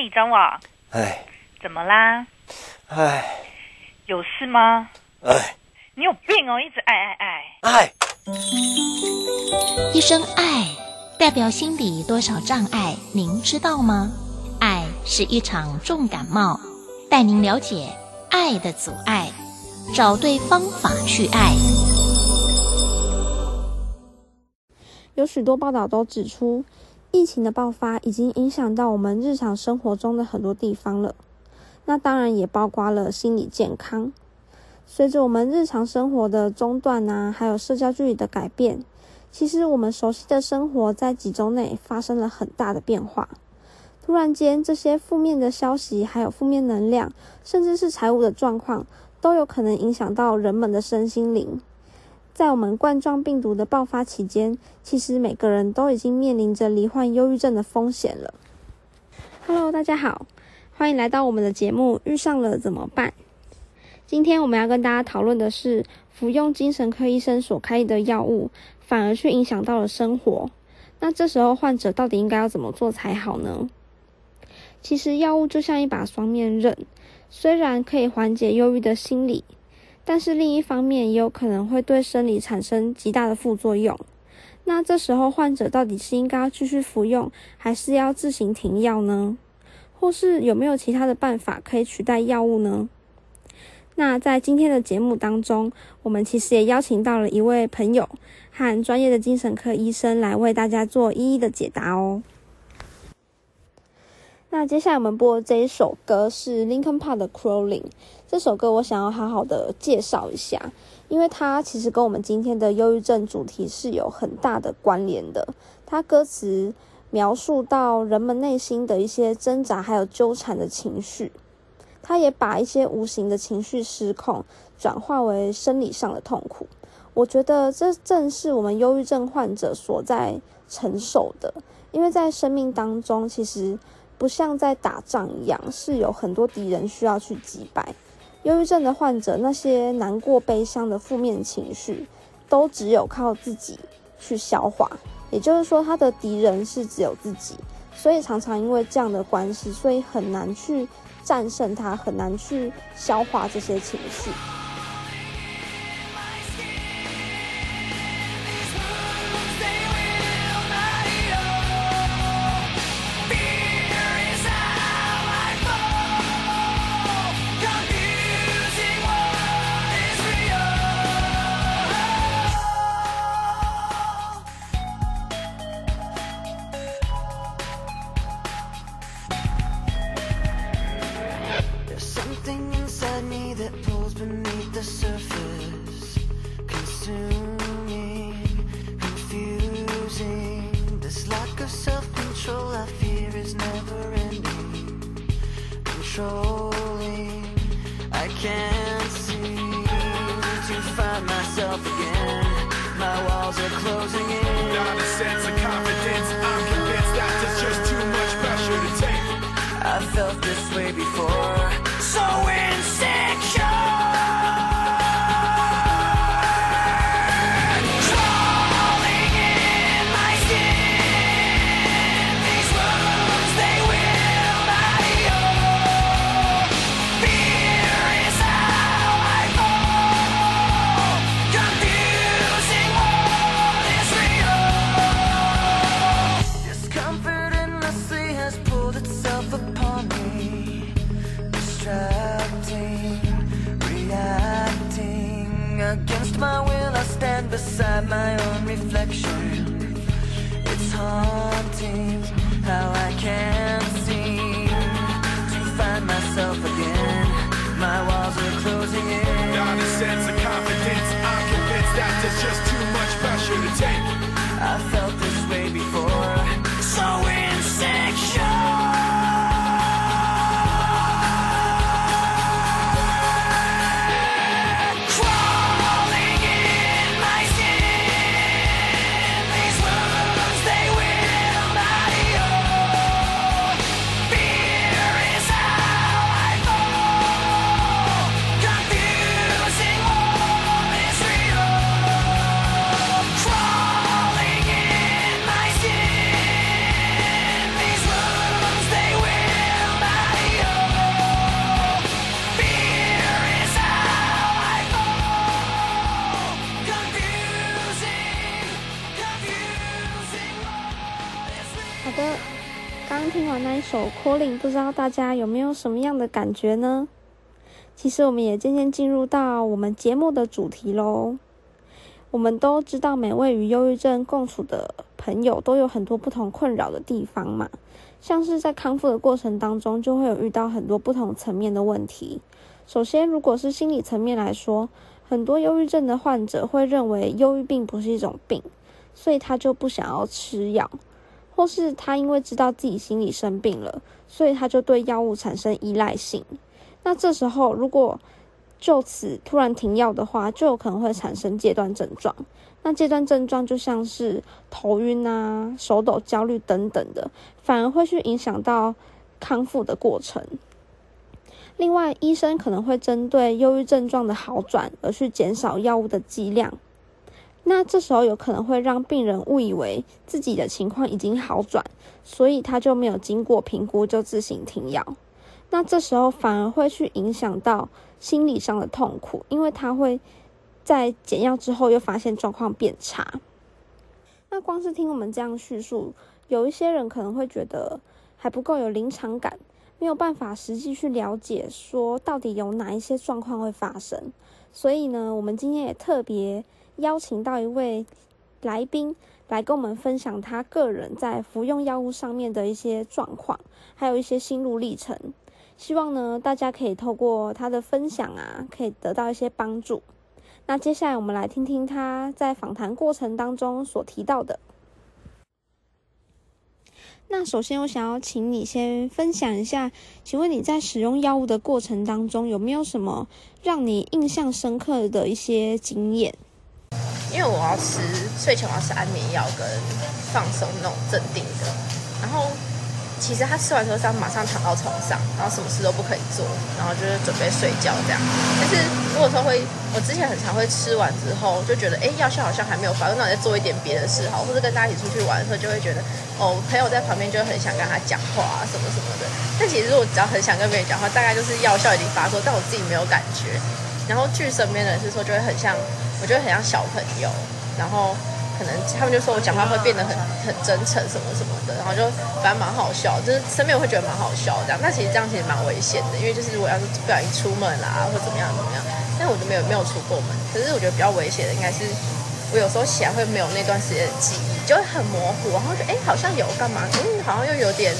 嘿，张网，哎，怎么啦？哎，有事吗？哎，你有病哦，一直爱爱爱。爱，一声爱，代表心里多少障碍？您知道吗？爱是一场重感冒，带您了解爱的阻碍，找对方法去爱。有许多报道都指出，疫情的爆发已经影响到我们日常生活中的很多地方了。那当然也包括了心理健康。随着我们日常生活的中断啊，还有社交距离的改变，其实我们熟悉的生活在几周内发生了很大的变化。突然间，这些负面的消息，还有负面能量，甚至是财务的状况，都有可能影响到人们的身心灵。在我们冠状病毒的爆发期间，其实每个人都已经面临着罹患忧郁症的风险了。Hello，大家好。欢迎来到我们的节目，遇上了怎么办？今天我们要跟大家讨论的是，服用精神科医生所开的药物，反而却影响到了生活。那这时候患者到底应该要怎么做才好呢？其实药物就像一把双面刃，虽然可以缓解忧郁的心理，但是另一方面也有可能会对生理产生极大的副作用。那这时候患者到底是应该要继续服用，还是要自行停药呢？或是有没有其他的办法可以取代药物呢？那在今天的节目当中，我们其实也邀请到了一位朋友和专业的精神科医生来为大家做一一的解答哦。那接下来我们播的这一首歌是 Linkin Park 的 Crawling。这首歌我想要好好的介绍一下，因为它其实跟我们今天的忧郁症主题是有很大的关联的。它歌词。描述到人们内心的一些挣扎，还有纠缠的情绪，它也把一些无形的情绪失控转化为生理上的痛苦。我觉得这正是我们忧郁症患者所在承受的，因为在生命当中，其实不像在打仗一样，是有很多敌人需要去击败。忧郁症的患者，那些难过、悲伤的负面情绪，都只有靠自己去消化。也就是说，他的敌人是只有自己，所以常常因为这样的关系，所以很难去战胜他，很难去消化这些情绪。大家有没有什么样的感觉呢？其实我们也渐渐进入到我们节目的主题喽。我们都知道，每位与忧郁症共处的朋友都有很多不同困扰的地方嘛，像是在康复的过程当中，就会有遇到很多不同层面的问题。首先，如果是心理层面来说，很多忧郁症的患者会认为忧郁并不是一种病，所以他就不想要吃药。或是他因为知道自己心里生病了，所以他就对药物产生依赖性。那这时候如果就此突然停药的话，就有可能会产生戒断症状。那戒断症状就像是头晕啊、手抖、焦虑等等的，反而会去影响到康复的过程。另外，医生可能会针对忧郁症状的好转而去减少药物的剂量。那这时候有可能会让病人误以为自己的情况已经好转，所以他就没有经过评估就自行停药。那这时候反而会去影响到心理上的痛苦，因为他会在减药之后又发现状况变差。那光是听我们这样叙述，有一些人可能会觉得还不够有临场感，没有办法实际去了解说到底有哪一些状况会发生。所以呢，我们今天也特别。邀请到一位来宾来跟我们分享他个人在服用药物上面的一些状况，还有一些心路历程。希望呢，大家可以透过他的分享啊，可以得到一些帮助。那接下来我们来听听他在访谈过程当中所提到的。那首先，我想要请你先分享一下，请问你在使用药物的过程当中，有没有什么让你印象深刻的一些经验？因为我要吃睡前我要吃安眠药跟放松那种镇定的，然后其实他吃完之后是要马上躺到床上，然后什么事都不可以做，然后就是准备睡觉这样。但是如果说会，我之前很常会吃完之后就觉得，哎，药效好像还没有发，那我再做一点别的事好，或者跟大家一起出去玩的时候，就会觉得，哦，朋友在旁边就很想跟他讲话啊什么什么的。但其实我只要很想跟别人讲话，大概就是药效已经发作，但我自己没有感觉。然后据身边的人是说，就会很像。我觉得很像小朋友，然后可能他们就说我讲话会变得很很真诚什么什么的，然后就反正蛮好笑，就是身边我会觉得蛮好笑这样。那其实这样其实蛮危险的，因为就是如果要是不小心出门啦，或怎么样怎么样，但我就没有没有出过门。可是我觉得比较危险的应该是我有时候起来会没有那段时间的记忆，就会很模糊，然后就哎好像有干嘛，嗯好像又有点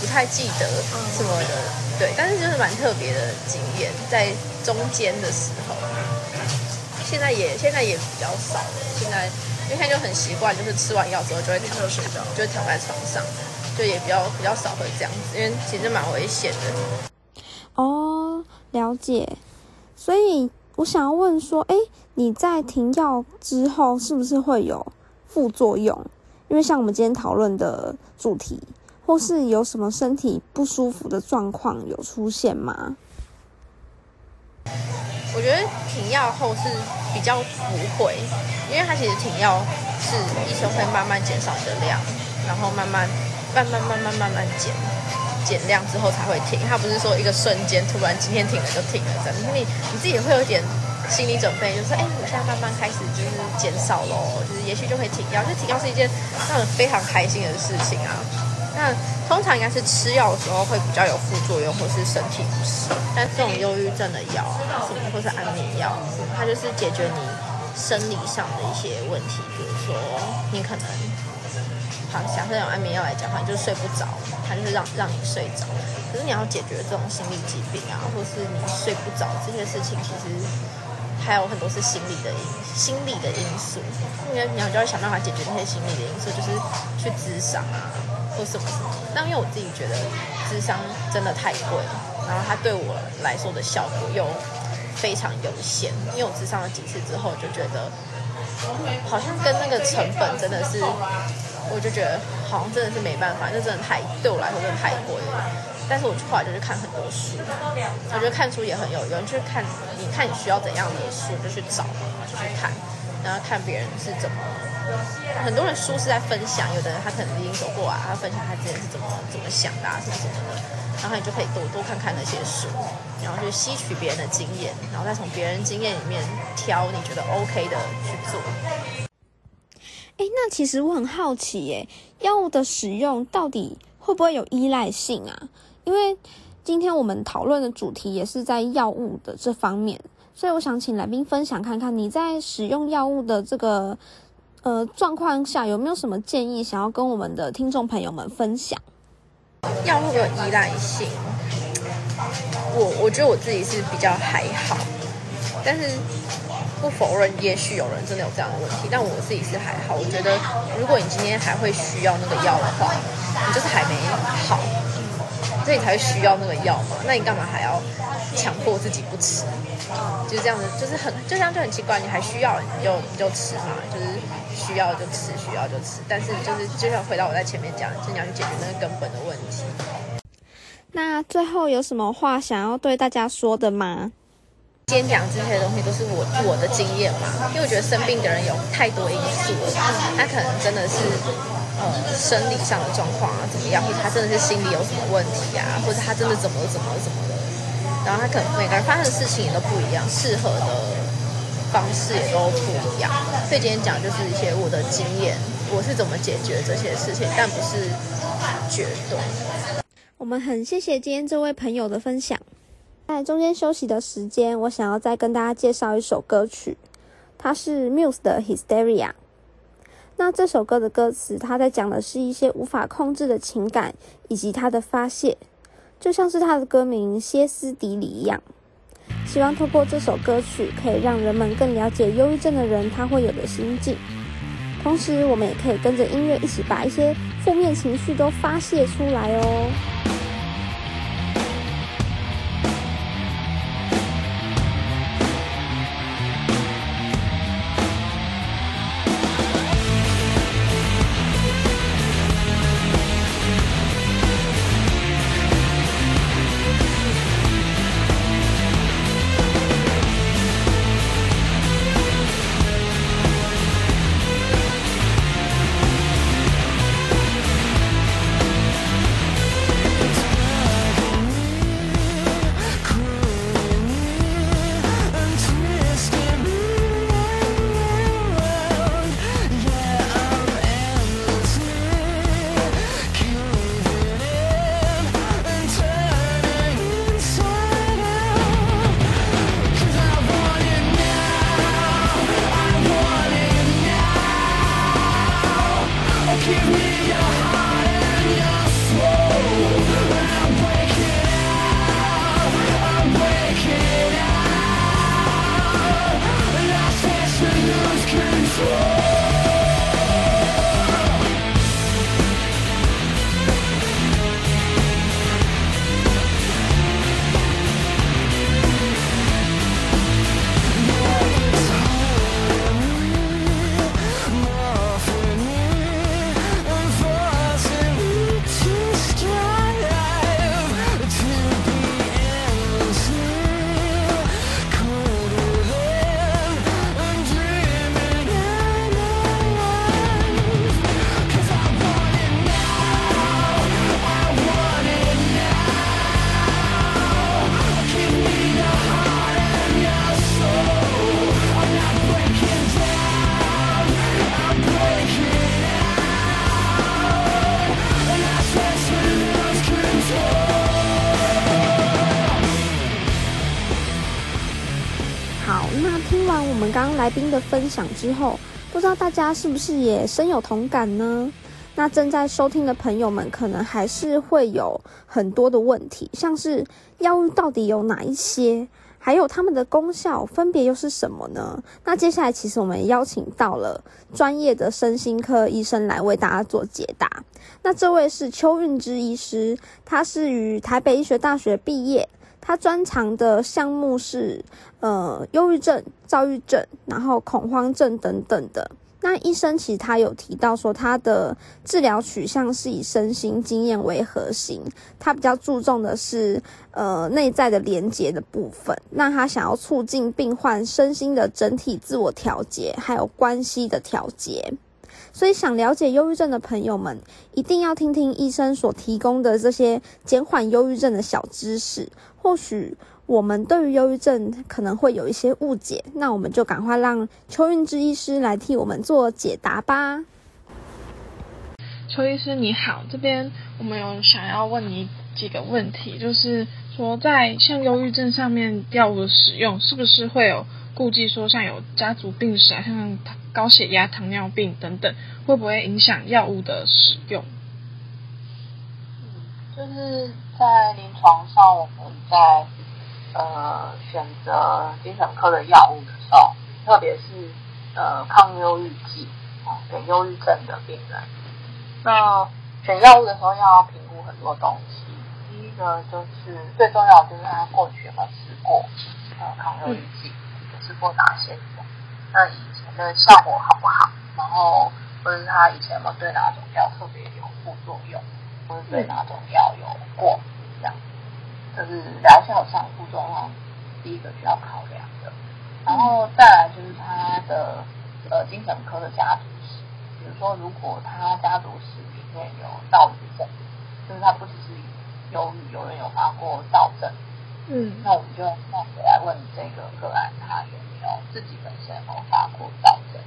不太记得什么的，对。但是就是蛮特别的经验，在中间的时候。现在也现在也比较少了。现在因为他就很习惯，就是吃完药之后就会躺睡觉，就会躺在床上，就也比较比较少会这样子，因为其实蛮危险的。哦，了解。所以我想要问说，哎，你在停药之后是不是会有副作用？因为像我们今天讨论的主题，或是有什么身体不舒服的状况有出现吗？我觉得停药后是比较不会，因为它其实停药是医生会慢慢减少你的量，然后慢慢、慢慢、慢慢、慢慢减减量之后才会停。它不是说一个瞬间突然今天停了就停了，这样。因为你你自己也会有点心理准备，就是哎，我现在慢慢开始就是减少喽，就是也许就会停药。就停药是一件让人非常开心的事情啊。那通常应该是吃药的时候会比较有副作用，或是身体不适。但这种忧郁症的药，或是安眠药，它就是解决你生理上的一些问题。比如说你可能，好，假设用安眠药来讲话，你就睡不着，它就是让让你睡着。可是你要解决这种心理疾病啊，或是你睡不着这些事情，其实还有很多是心理的因心理的因素。因为你要就要想办法解决那些心理的因素，就是去咨商啊。或什么什么，但因为我自己觉得智商真的太贵，然后它对我来说的效果又非常有限。因为我咨商了几次之后，就觉得好像跟那个成本真的是，我就觉得好像真的是没办法，那真的太对我来说真的太贵了。但是我后来就去看很多书，我觉得看书也很有用，去看你看你需要怎样的书就去找，就去看，然后看别人是怎么。很多人书是在分享，有的人他可能已经走过啊，他分享他之前是怎么怎么想的啊，什么什么的，然后你就可以多多看看那些书，然后去吸取别人的经验，然后再从别人经验里面挑你觉得 OK 的去做。哎，那其实我很好奇，耶，药物的使用到底会不会有依赖性啊？因为今天我们讨论的主题也是在药物的这方面，所以我想请来宾分享看看你在使用药物的这个呃状况下有没有什么建议想要跟我们的听众朋友们分享？药物有依赖性，我我觉得我自己是比较还好，但是。不否认，也许有人真的有这样的问题，但我自己是还好。我觉得，如果你今天还会需要那个药的话，你就是还没好，所以你才会需要那个药嘛。那你干嘛还要强迫自己不吃？就是这样子，就是很就这样就很奇怪。你还需要你就你就吃嘛，就是需要就吃，需要就吃。但是就是就像回到我在前面讲，就你要去解决那个根本的问题。那最后有什么话想要对大家说的吗？今天讲这些东西都是我我的经验嘛，因为我觉得生病的人有太多因素了，他可能真的是呃生理上的状况啊怎么样，或者他真的是心理有什么问题啊，或者他真的怎么怎么怎么的，然后他可能每个人发生的事情也都不一样，适合的方式也都不一样，所以今天讲就是一些我的经验，我是怎么解决这些事情，但不是绝对。我们很谢谢今天这位朋友的分享。在中间休息的时间，我想要再跟大家介绍一首歌曲，它是 Muse 的《Hysteria》。那这首歌的歌词，它在讲的是一些无法控制的情感以及它的发泄，就像是它的歌名《歇斯底里》一样。希望透过这首歌曲，可以让人们更了解忧郁症的人他会有的心境，同时我们也可以跟着音乐一起把一些负面情绪都发泄出来哦。我们刚刚来宾的分享之后，不知道大家是不是也深有同感呢？那正在收听的朋友们，可能还是会有很多的问题，像是药物到底有哪一些，还有它们的功效分别又是什么呢？那接下来，其实我们邀请到了专业的身心科医生来为大家做解答。那这位是邱韵之医师，他是于台北医学大学毕业。他专长的项目是，呃，忧郁症、躁郁症，然后恐慌症等等的。那医生其实他有提到说，他的治疗取向是以身心经验为核心，他比较注重的是，呃，内在的连结的部分。那他想要促进病患身心的整体自我调节，还有关系的调节。所以想了解忧郁症的朋友们，一定要听听医生所提供的这些减缓忧郁症的小知识。或许我们对于忧郁症可能会有一些误解，那我们就赶快让邱韵芝医师来替我们做解答吧。邱医师你好，这边我们有想要问你几个问题，就是说在像忧郁症上面药物使用，是不是会有顾忌？说像有家族病史，像高血压、糖尿病等等，会不会影响药物的使用？嗯，就是在临床上，我们在呃选择精神科的药物的时候，特别是呃抗忧郁剂啊，给忧郁症的病人。那选药物的时候要评估很多东西，第一个就是最重要的就是他过去有没有吃过呃抗忧郁剂，吃过哪些种，那以前的效果好不好，然后或者是他以前有没有对哪种药特别有副作用，或者对哪种药有过敏这样，这是疗效上副作用第一个需要考量的，然后再来就是他的呃精神科的家族史。比如说，如果他家族史里面有躁郁症，就是他不只是忧郁，有人有发过躁症，嗯，那我们就再回来问这个个案，他有没有自己本身有发过躁症？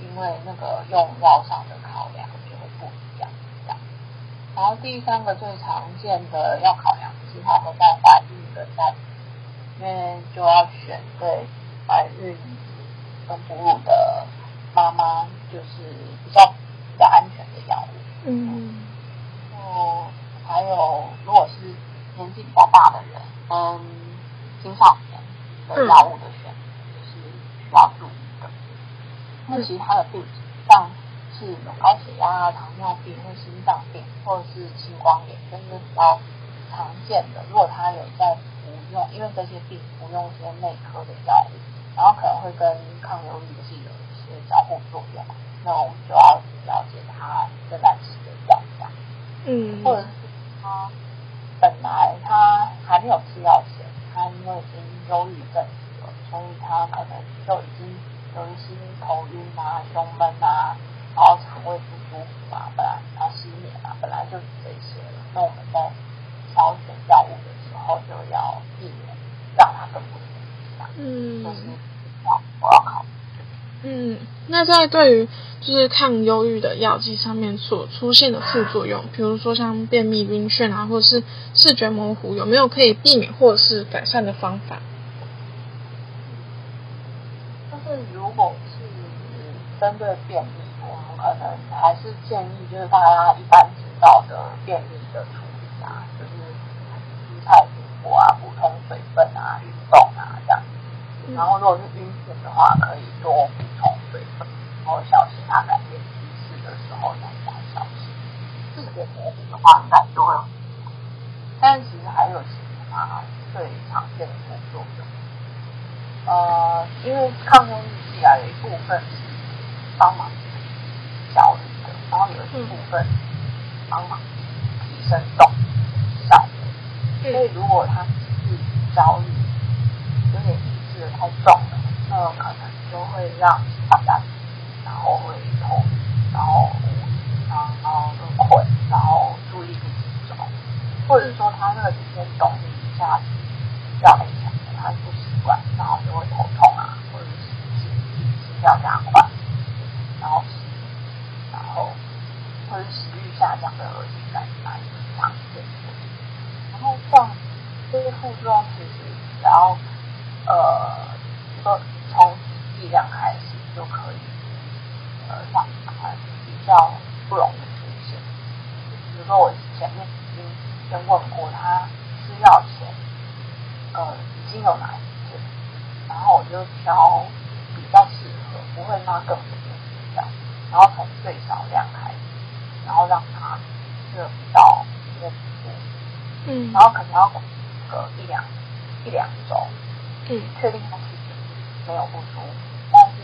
因为那个用药上的考量就会不一样，这样。然后第三个最常见的要考量是他们在怀孕的家族，因为就要选对怀孕跟哺乳的妈妈。就是比较比较安全的药物，嗯，然后还有如果是年纪比较大的药物的选择也是需要注意的。那、嗯、其他的病，像是有高血压、糖尿病或心脏病，或者是青光眼，这、就是比较常见的。如果他有在服用，因为这些病服用一些内科的药物，然后可能会跟抗忧郁剂有一些交互作用。那我们就要了解他正在吃的药量，嗯，或者是他本来他还没有吃药前，他因为已经忧郁症了，所以他可能就已经有一些头晕啊、胸闷啊，然后肠胃不舒服啊，本来他失眠啊，本来就是这些了。那我们在挑选药物的时候，就要避免让它更不影响，嗯，就是要我要考虑。嗯，那在对于就是抗忧郁的药剂上面所出现的副作用，比如说像便秘、晕眩啊，或者是视觉模糊，有没有可以避免或者是改善的方法？就是如果是针对便秘，我们可能还是建议就是大家一般知道的便秘的处理啊，就是蔬菜水果啊，补充水分啊，运动啊这样。然后如果是晕眩的话，可以多补充水分。然后小心它改变姿势的时候，再加小心。视觉模糊的话，应该就会。但是其实还有其他最常见的副作用。呃，因为抗忧郁剂啊，有一部分是帮忙焦虑的，然后对帮忙提升动效果。所以如果他是焦虑，有点抑制的太重了，那可能就会让大家。然后会痛，然后然后然后就困，然后注意力不集中，或者说他那个提升动力一下子要很强，他不习惯，然后就会头痛啊，或者是心心跳加快，然后然后或者食欲下降的恶性感觉非常严重。然后像这些副作用其实只要呃说从剂量开始就可以。呃，像比较不容易出现。比如说，我前面已经先问过他吃药前，呃，已经有哪一些，然后我就挑比较适合，不会让他更不适这样，然后从最少量开始，然后让他吃的比较多，嗯，然后可能要隔一两一两周，嗯，确定他其实没有不舒服，但是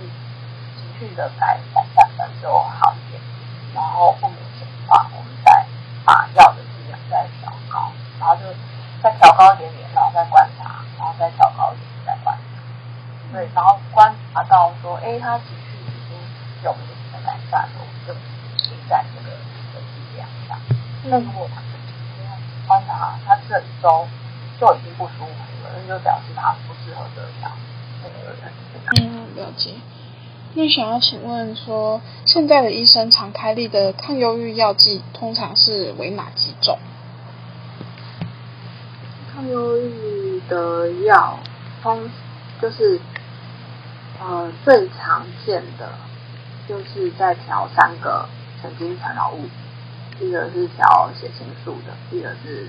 情绪的改善。就好一点，然后不明显的话，我们再把药的剂量再调高，然后就再调高一点点，然后再观察，然后再调高一点点再观察，对，然后观察到说，哎，他情绪已经有明显的改善了，我们就那如果他观察他吃了一周就已经不舒服了，那就表示他不适合这个药。嗯，了解。那想要请问说，现在的医生常开立的抗忧郁药剂通常是为哪几种？抗忧郁的药，通就是呃最常见的，就是在调三个神经传导物，一个是调血清素的，一个是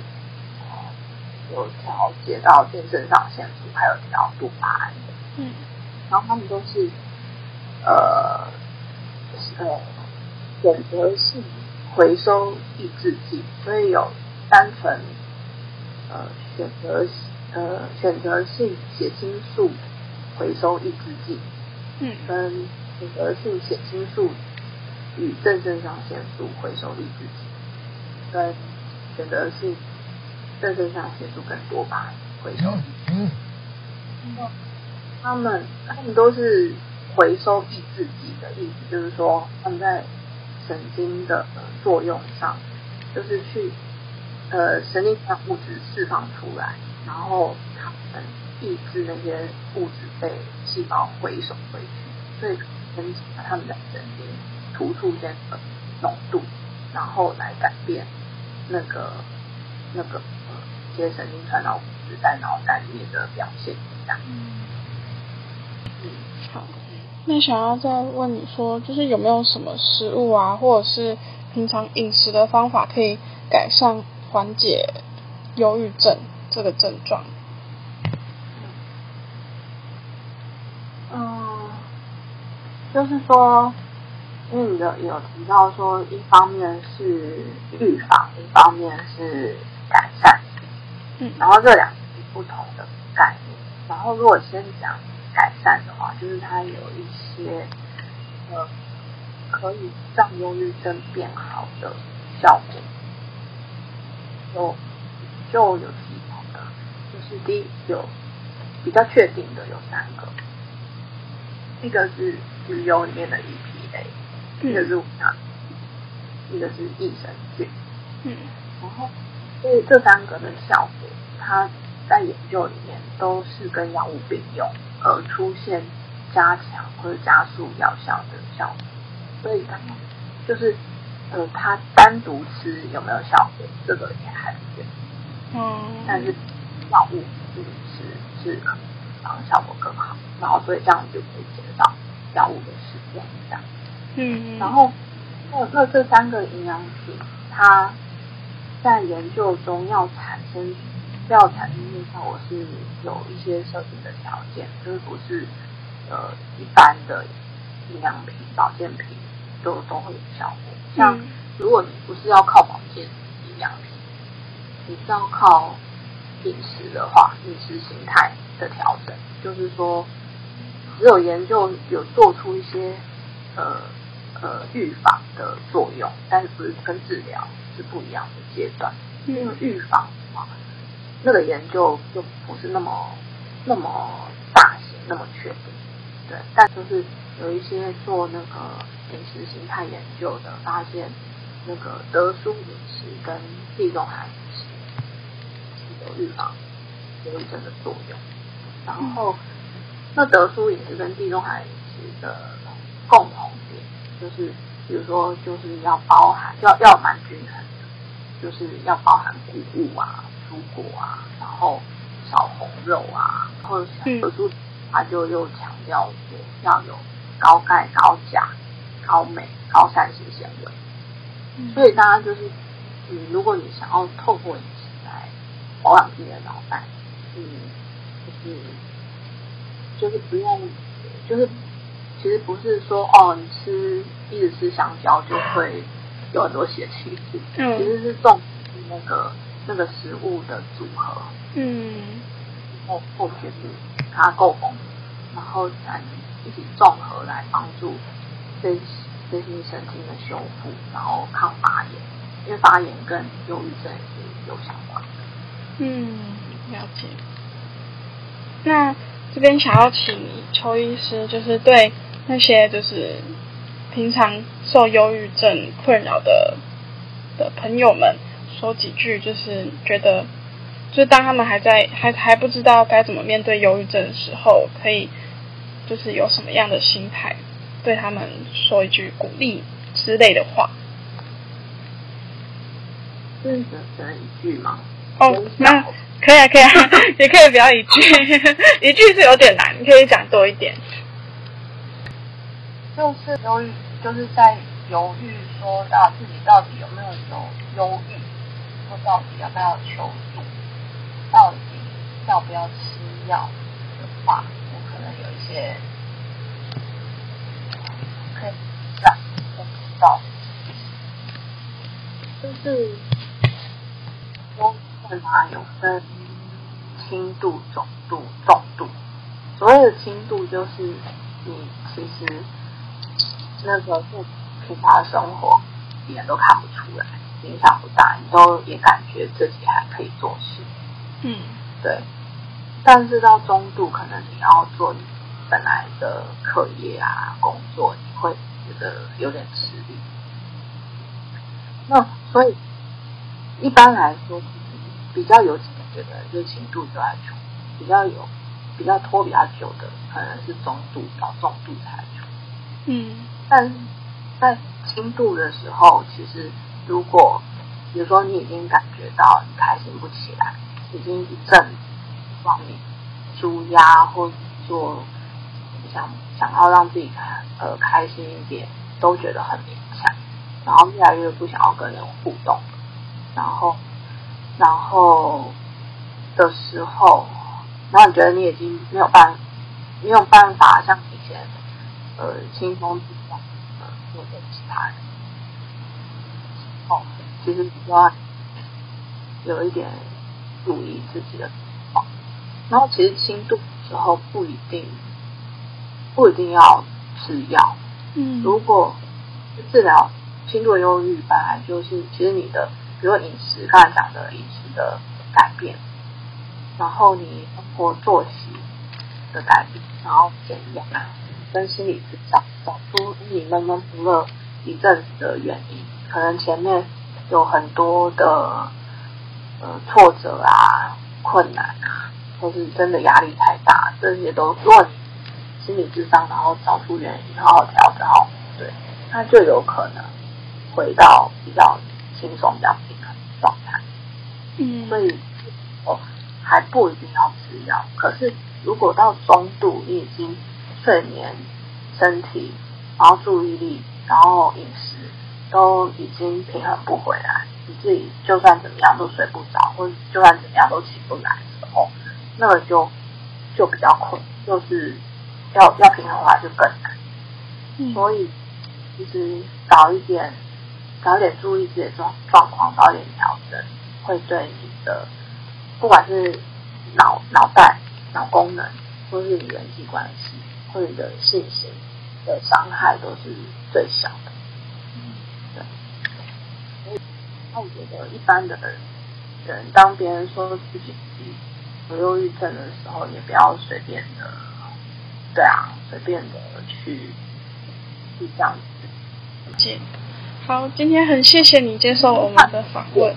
呃有调节到肾上腺素，还有调多巴胺的。嗯，然后他们都是呃呃选择性回收抑制剂，所以有单纯呃。选择呃选择性血清素回收抑制剂，嗯，跟选择性血清素与正肾上腺素回收抑制剂，跟选择性正肾上腺素跟多巴胺回收抑制剂。嗯，他们他们都是回收抑制剂的意思，就是说他们在神经的作用上，就是去。呃，神经传物质释放出来，然后它们抑制那些物质被细胞回收回去，所以增加他们的神经突触间的浓度，然后来改变那个那个呃一些神经传导物质在脑袋里面的表现一样。嗯，好。那想要再问你说，就是有没有什么食物啊，或者是平常饮食的方法可以改善？缓解忧郁症这个症状。嗯，就是说，因为你的有提到说，一方面是预防，一方面是改善，嗯，然后这两个是不同的概念。然后如果先讲改善的话，就是它有一些呃可以让忧郁症变好的效果。有就有几种的，就是第一有比较确定的有三个，一个是鱼油里面的 EPA，一个是五糖，一个是益生菌。嗯，然后所以这三个的效果，它在研究里面都是跟药物并用，而出现加强或者加速药效的效果。所以就是。呃，它单独吃有没有效果？这个也还不确定。嗯。但是药物自己吃是可能效果更好，然后所以这样就可以减少药物的使用，这样。嗯。然后，那那这三个营养品，它在研究中要产生要产生的效果是有一些设定的条件，就是不是呃一般的营养品、保健品都都会有效果。像如果你不是要靠保健营养品，你是要靠饮食的话，饮食形态的调整，就是说，只有研究有做出一些呃呃预防的作用，但是不是跟治疗是不一样的阶段。因为预防那个研究就不是那么那么大型，那么确定。对，但就是有一些做那个。饮食形态研究的发现，那个德舒饮食跟地中海饮食是有预防忧郁症的作用。然后，那德舒饮食跟地中海饮食的共同点，就是比如说就是要包含要要蛮均衡的，就是要包含谷物啊、蔬果啊，然后少红肉啊，或者德舒它就又强调说要有高钙、高钾。高镁、高膳食纤维，嗯、所以大家就是，嗯，如果你想要透过饮食来保养自己的脑袋，嗯，就是就是不用，就是其实不是说哦，你吃一直吃香蕉就会有很多血气素，嗯，其实是重视那个那个食物的组合，嗯，然后后天是它够丰富，然后才一起综合来帮助。这这些神经的修复，然后抗发炎，因为发炎跟忧郁症是有相关的。嗯，了解。那这边想要请邱医师，就是对那些就是平常受忧郁症困扰的的朋友们，说几句，就是觉得，就是当他们还在还还不知道该怎么面对忧郁症的时候，可以就是有什么样的心态，对他们说一句鼓励之类的话。是只能一句吗？哦，那可以啊，可以啊，也可以不要一句，一句是有点难，你可以讲多一点。就是忧郁，就是在犹豫，说到自己到底有没有有忧郁，说到底要不要求助，到底要不要吃药的话，我可能有一些可以讲，我知道，就是忧郁症啊，有分轻度、中度、重度。所谓的轻度，就是你其实。那个是平常生活，别人都看不出来，影响不大，你都也感觉自己还可以做事。嗯，对。但是到中度，可能你要做你本来的课业啊、工作，你会觉得有点吃力。那所以一般来说，比较有几个的就轻度就来求，比较有比较拖比较久的，可能是中度到重度才来求。嗯。但在轻度的时候，其实如果比如说你已经感觉到你开心不起来，已经一阵往你纾压或做想想要让自己呃开心一点，都觉得很勉强，然后越来越不想要跟人互动，然后然后的时候，然后你觉得你已经没有办没有办法像以前呃轻松自在的。做给其他人，哦，其实你要有一点注意自己的。然后，其实轻度的时候不一定不一定要吃药。嗯，如果治疗轻度忧郁，本来就是其实你的，比如饮食，刚才讲的饮食的改变，然后你生活作息的改变，然后减压。跟心理治疗找出你闷闷不乐一阵子的原因，可能前面有很多的呃挫折啊、困难啊，或是真的压力太大，这些都如果心理智商，然后找出原因，好好调整好，对，那就有可能回到比较轻松、比较平衡的状态。嗯，所以哦还不一定要吃药，可是如果到中度，你已经睡眠、身体，然后注意力，然后饮食都已经平衡不回来，你自己就算怎么样都睡不着，或者就算怎么样都起不来的时候，那个就就比较困，就是要要平衡的话就更难。嗯，所以其实早一点早一点注意自己的状状况，早一点调整，会对你的不管是脑脑袋、脑功能，或是你人际关系。或者你的信心的伤害都是最小的，嗯，对。所我觉得一般的人，人当别人说自己有忧郁症的时候，也不要随便的，对啊，随便的去去这样子。好，今天很谢谢你接受我们的访问。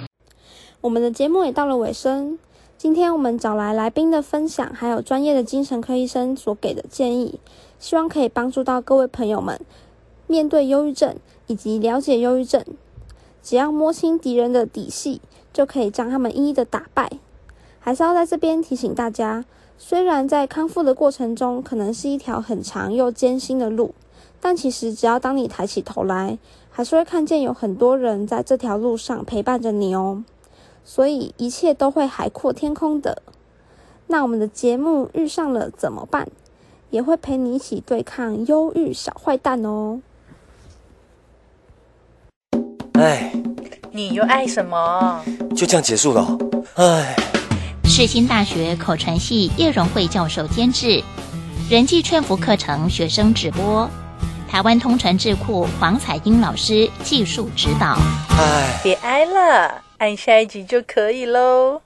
我们的节目也到了尾声。今天我们找来来宾的分享，还有专业的精神科医生所给的建议，希望可以帮助到各位朋友们面对忧郁症以及了解忧郁症。只要摸清敌人的底细，就可以将他们一一的打败。还是要在这边提醒大家，虽然在康复的过程中可能是一条很长又艰辛的路，但其实只要当你抬起头来，还是会看见有很多人在这条路上陪伴着你哦。所以一切都会海阔天空的。那我们的节目遇上了怎么办？也会陪你一起对抗忧郁小坏蛋哦。哎，你又爱什么？就这样结束了。哎，世新大学口传系叶荣惠教授监制，人际劝服课程学生直播，台湾通传智库黄彩英老师技术指导。哎，别挨了。按下一集就可以喽。